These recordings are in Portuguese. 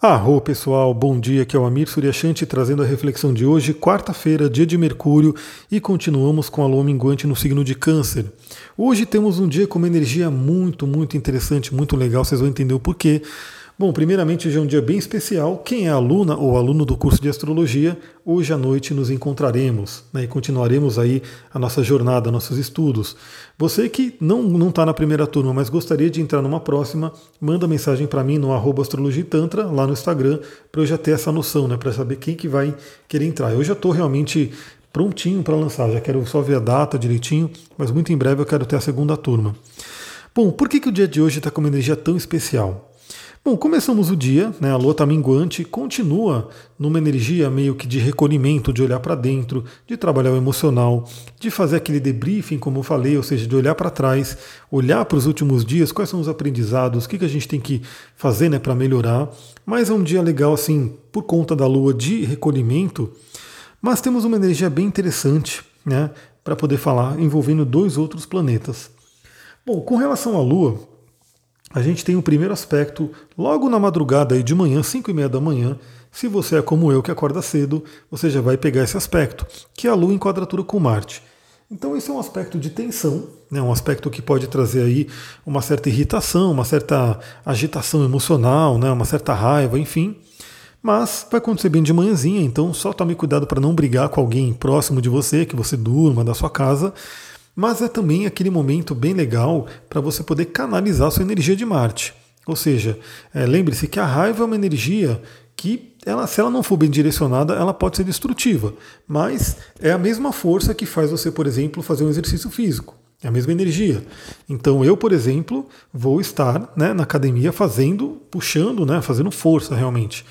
Arro pessoal, bom dia, aqui é o Amir Suryashanti trazendo a reflexão de hoje, quarta-feira, dia de Mercúrio, e continuamos com a lua minguante no signo de Câncer. Hoje temos um dia com uma energia muito, muito interessante, muito legal, vocês vão entender o porquê. Bom, primeiramente hoje é um dia bem especial. Quem é aluna ou aluno do curso de astrologia, hoje à noite nos encontraremos né, e continuaremos aí a nossa jornada, nossos estudos. Você que não está na primeira turma, mas gostaria de entrar numa próxima, manda mensagem para mim no arroba astrologitantra, lá no Instagram, para eu já ter essa noção, né, para saber quem que vai querer entrar. Eu já estou realmente prontinho para lançar, já quero só ver a data direitinho, mas muito em breve eu quero ter a segunda turma. Bom, por que, que o dia de hoje está com uma energia tão especial? Bom, começamos o dia, né, a lua está minguante, continua numa energia meio que de recolhimento, de olhar para dentro, de trabalhar o emocional, de fazer aquele debriefing, como eu falei, ou seja, de olhar para trás, olhar para os últimos dias, quais são os aprendizados, o que, que a gente tem que fazer né, para melhorar. Mas é um dia legal, assim, por conta da lua de recolhimento, mas temos uma energia bem interessante né, para poder falar, envolvendo dois outros planetas. Bom, com relação à lua, a gente tem o um primeiro aspecto logo na madrugada aí de manhã, 5 e meia da manhã. Se você é como eu que acorda cedo, você já vai pegar esse aspecto, que é a Lua em quadratura com Marte. Então esse é um aspecto de tensão, né, um aspecto que pode trazer aí uma certa irritação, uma certa agitação emocional, né, uma certa raiva, enfim. Mas vai acontecer bem de manhãzinha, então só tome cuidado para não brigar com alguém próximo de você, que você durma da sua casa mas é também aquele momento bem legal para você poder canalizar sua energia de Marte. Ou seja, é, lembre-se que a raiva é uma energia que, ela, se ela não for bem direcionada, ela pode ser destrutiva. Mas é a mesma força que faz você, por exemplo, fazer um exercício físico. É a mesma energia. Então eu, por exemplo, vou estar né, na academia fazendo, puxando, né, fazendo força realmente.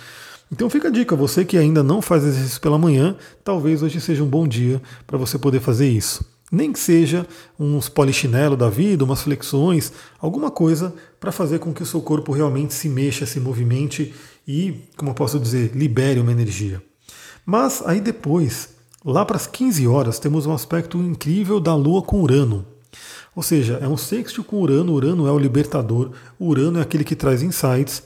Então fica a dica, você que ainda não faz exercício pela manhã, talvez hoje seja um bom dia para você poder fazer isso. Nem que seja uns polichinelo da vida, umas flexões, alguma coisa para fazer com que o seu corpo realmente se mexa, se movimente e, como eu posso dizer, libere uma energia. Mas aí depois, lá para as 15 horas, temos um aspecto incrível da Lua com Urano. Ou seja, é um sexto com Urano, Urano é o libertador, Urano é aquele que traz insights.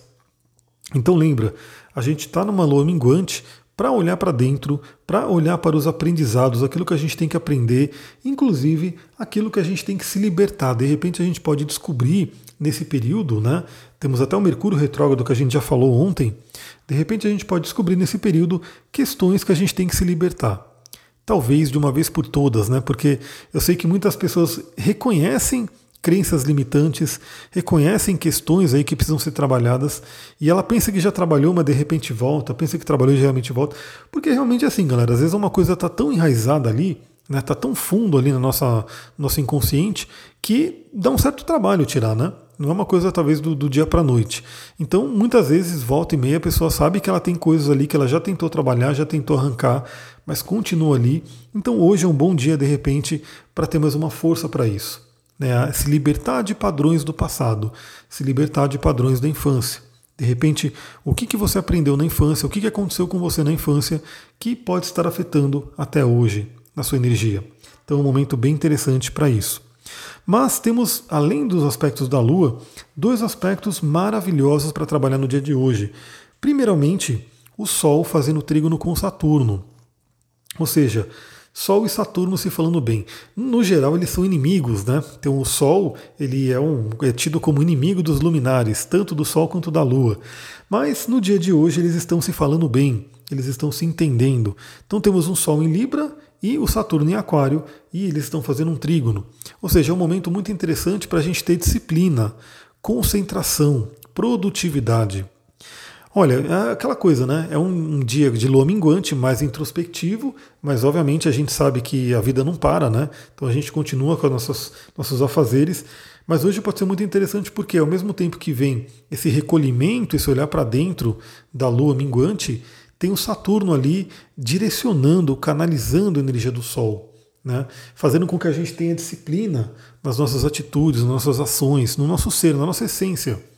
Então lembra, a gente está numa lua minguante, para olhar para dentro, para olhar para os aprendizados, aquilo que a gente tem que aprender, inclusive aquilo que a gente tem que se libertar. De repente a gente pode descobrir nesse período, né? Temos até o Mercúrio retrógrado que a gente já falou ontem. De repente a gente pode descobrir nesse período questões que a gente tem que se libertar. Talvez de uma vez por todas, né? Porque eu sei que muitas pessoas reconhecem crenças limitantes, reconhecem questões aí que precisam ser trabalhadas e ela pensa que já trabalhou, mas de repente volta, pensa que trabalhou e realmente volta, porque realmente é assim, galera, às vezes uma coisa está tão enraizada ali, né, tá tão fundo ali no nossa nosso inconsciente que dá um certo trabalho tirar, né? Não é uma coisa talvez do, do dia para noite. Então, muitas vezes, volta e meia, a pessoa sabe que ela tem coisas ali que ela já tentou trabalhar, já tentou arrancar, mas continua ali. Então, hoje é um bom dia, de repente, para ter mais uma força para isso né, se libertar de padrões do passado, se libertar de padrões da infância. De repente, o que, que você aprendeu na infância, o que, que aconteceu com você na infância que pode estar afetando até hoje na sua energia. Então um momento bem interessante para isso. Mas temos, além dos aspectos da Lua, dois aspectos maravilhosos para trabalhar no dia de hoje. Primeiramente, o Sol fazendo trígono com Saturno. Ou seja, Sol e Saturno se falando bem. No geral, eles são inimigos, né? Então, o Sol ele é, um, é tido como inimigo dos luminares, tanto do Sol quanto da Lua. Mas no dia de hoje, eles estão se falando bem, eles estão se entendendo. Então, temos um Sol em Libra e o Saturno em Aquário, e eles estão fazendo um trígono. Ou seja, é um momento muito interessante para a gente ter disciplina, concentração, produtividade. Olha, é aquela coisa, né? É um dia de lua minguante, mais introspectivo, mas obviamente a gente sabe que a vida não para, né? Então a gente continua com os nossos, nossos afazeres. Mas hoje pode ser muito interessante porque, ao mesmo tempo que vem esse recolhimento, esse olhar para dentro da lua minguante, tem o Saturno ali direcionando, canalizando a energia do Sol. Né? Fazendo com que a gente tenha disciplina nas nossas atitudes, nas nossas ações, no nosso ser, na nossa essência.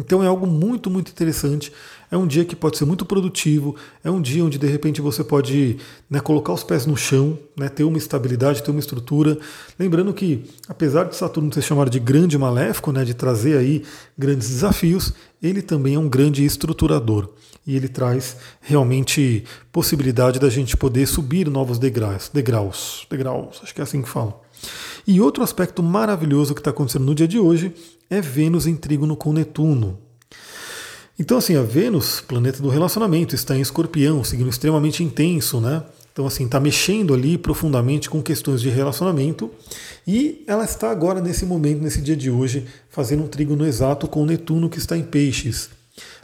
Então é algo muito, muito interessante. É um dia que pode ser muito produtivo, é um dia onde de repente você pode né, colocar os pés no chão, né, ter uma estabilidade, ter uma estrutura. Lembrando que, apesar de Saturno ser chamado de grande maléfico, né, de trazer aí grandes desafios, ele também é um grande estruturador. E ele traz realmente possibilidade da gente poder subir novos degraus, degraus, degraus, acho que é assim que fala. E outro aspecto maravilhoso que está acontecendo no dia de hoje é Vênus em trígono com Netuno. Então, assim, a Vênus, planeta do relacionamento, está em escorpião, signo extremamente intenso, né? Então, assim, está mexendo ali profundamente com questões de relacionamento e ela está agora, nesse momento, nesse dia de hoje, fazendo um trígono exato com Netuno, que está em peixes.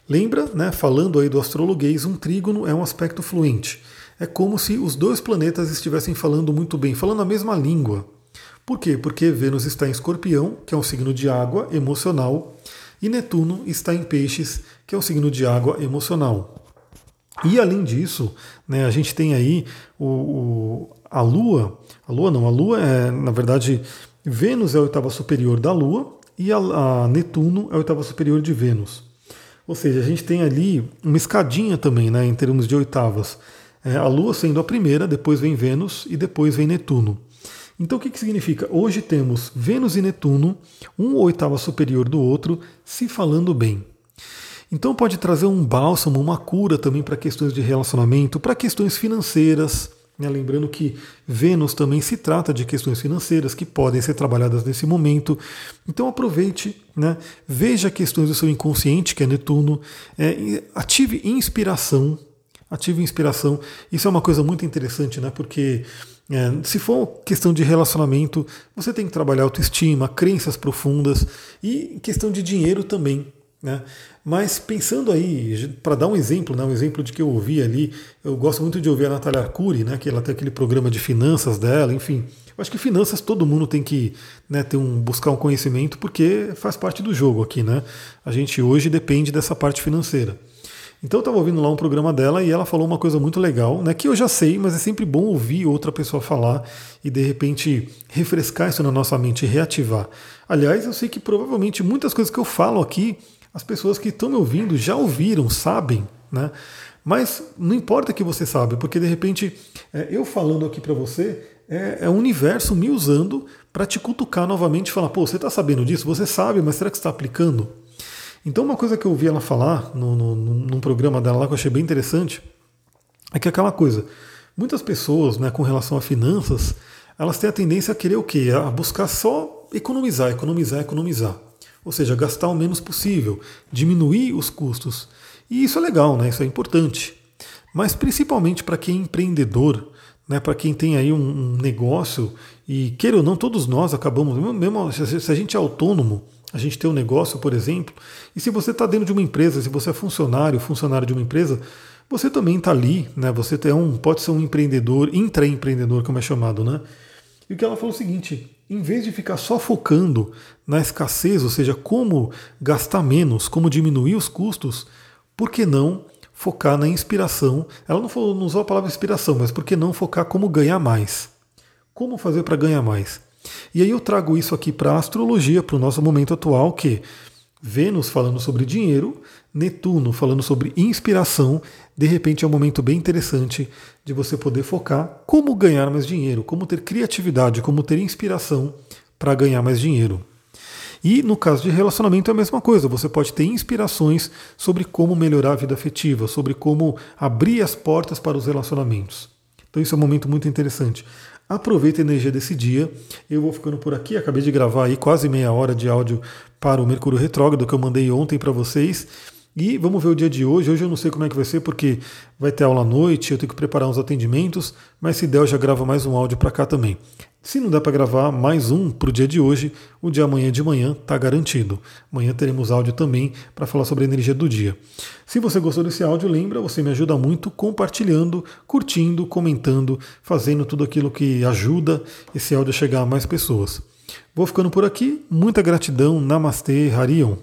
Lembra, né, falando aí do astrologuês, um trígono é um aspecto fluente. É como se os dois planetas estivessem falando muito bem, falando a mesma língua. Por quê? Porque Vênus está em escorpião, que é um signo de água emocional, e Netuno está em Peixes, que é o signo de água emocional. E além disso, né, a gente tem aí o, o, a Lua. A Lua não, a Lua é, na verdade, Vênus é a oitava superior da Lua e a, a Netuno é a oitava superior de Vênus. Ou seja, a gente tem ali uma escadinha também, né, em termos de oitavas. É, a Lua sendo a primeira, depois vem Vênus e depois vem Netuno. Então o que, que significa? Hoje temos Vênus e Netuno, um oitava superior do outro, se falando bem. Então pode trazer um bálsamo, uma cura também para questões de relacionamento, para questões financeiras. Né? Lembrando que Vênus também se trata de questões financeiras que podem ser trabalhadas nesse momento. Então aproveite, né? veja questões do seu inconsciente, que é Netuno, é, ative inspiração. Ative inspiração. Isso é uma coisa muito interessante, né? porque é, se for questão de relacionamento, você tem que trabalhar autoestima, crenças profundas e questão de dinheiro também. Né? Mas pensando aí, para dar um exemplo, né, um exemplo de que eu ouvi ali, eu gosto muito de ouvir a Natália Arcuri, né, que ela tem aquele programa de finanças dela, enfim. Eu acho que finanças todo mundo tem que né, ter um, buscar um conhecimento porque faz parte do jogo aqui. Né? A gente hoje depende dessa parte financeira. Então eu estava ouvindo lá um programa dela e ela falou uma coisa muito legal, né, que eu já sei, mas é sempre bom ouvir outra pessoa falar e de repente refrescar isso na nossa mente, reativar. Aliás, eu sei que provavelmente muitas coisas que eu falo aqui, as pessoas que estão me ouvindo já ouviram, sabem, né? Mas não importa que você sabe, porque de repente é, eu falando aqui para você é, é o universo me usando para te cutucar novamente e falar, pô, você está sabendo disso? Você sabe, mas será que está aplicando? Então, uma coisa que eu ouvi ela falar no, no, num programa dela lá que eu achei bem interessante é que aquela coisa, muitas pessoas, né, com relação a finanças, elas têm a tendência a querer o quê? A buscar só economizar, economizar, economizar. Ou seja, gastar o menos possível, diminuir os custos. E isso é legal, né? Isso é importante. Mas principalmente para quem é empreendedor, né, para quem tem aí um, um, negócio, e queira ou não, todos nós acabamos, mesmo se a gente é autônomo, a gente tem um negócio, por exemplo, e se você está dentro de uma empresa, se você é funcionário, funcionário de uma empresa, você também está ali, né? Você é um, pode ser um empreendedor, intraempreendedor, como é chamado, né? E o que ela falou é o seguinte: em vez de ficar só focando na escassez, ou seja, como gastar menos, como diminuir os custos, por que não focar na inspiração? Ela não, falou, não usou a palavra inspiração, mas por que não focar como ganhar mais? Como fazer para ganhar mais? E aí eu trago isso aqui para a astrologia, para o nosso momento atual, que Vênus falando sobre dinheiro, Netuno falando sobre inspiração, de repente é um momento bem interessante de você poder focar como ganhar mais dinheiro, como ter criatividade, como ter inspiração para ganhar mais dinheiro. E no caso de relacionamento é a mesma coisa, você pode ter inspirações sobre como melhorar a vida afetiva, sobre como abrir as portas para os relacionamentos. Então isso é um momento muito interessante. Aproveita a energia desse dia. Eu vou ficando por aqui. Acabei de gravar aí quase meia hora de áudio para o Mercúrio Retrógrado que eu mandei ontem para vocês. E vamos ver o dia de hoje. Hoje eu não sei como é que vai ser, porque vai ter aula à noite, eu tenho que preparar uns atendimentos, mas se der eu já gravo mais um áudio para cá também. Se não der para gravar mais um para o dia de hoje, o de amanhã de manhã está garantido. Amanhã teremos áudio também para falar sobre a energia do dia. Se você gostou desse áudio, lembra, você me ajuda muito compartilhando, curtindo, comentando, fazendo tudo aquilo que ajuda esse áudio a chegar a mais pessoas. Vou ficando por aqui. Muita gratidão. Namastê, Harion.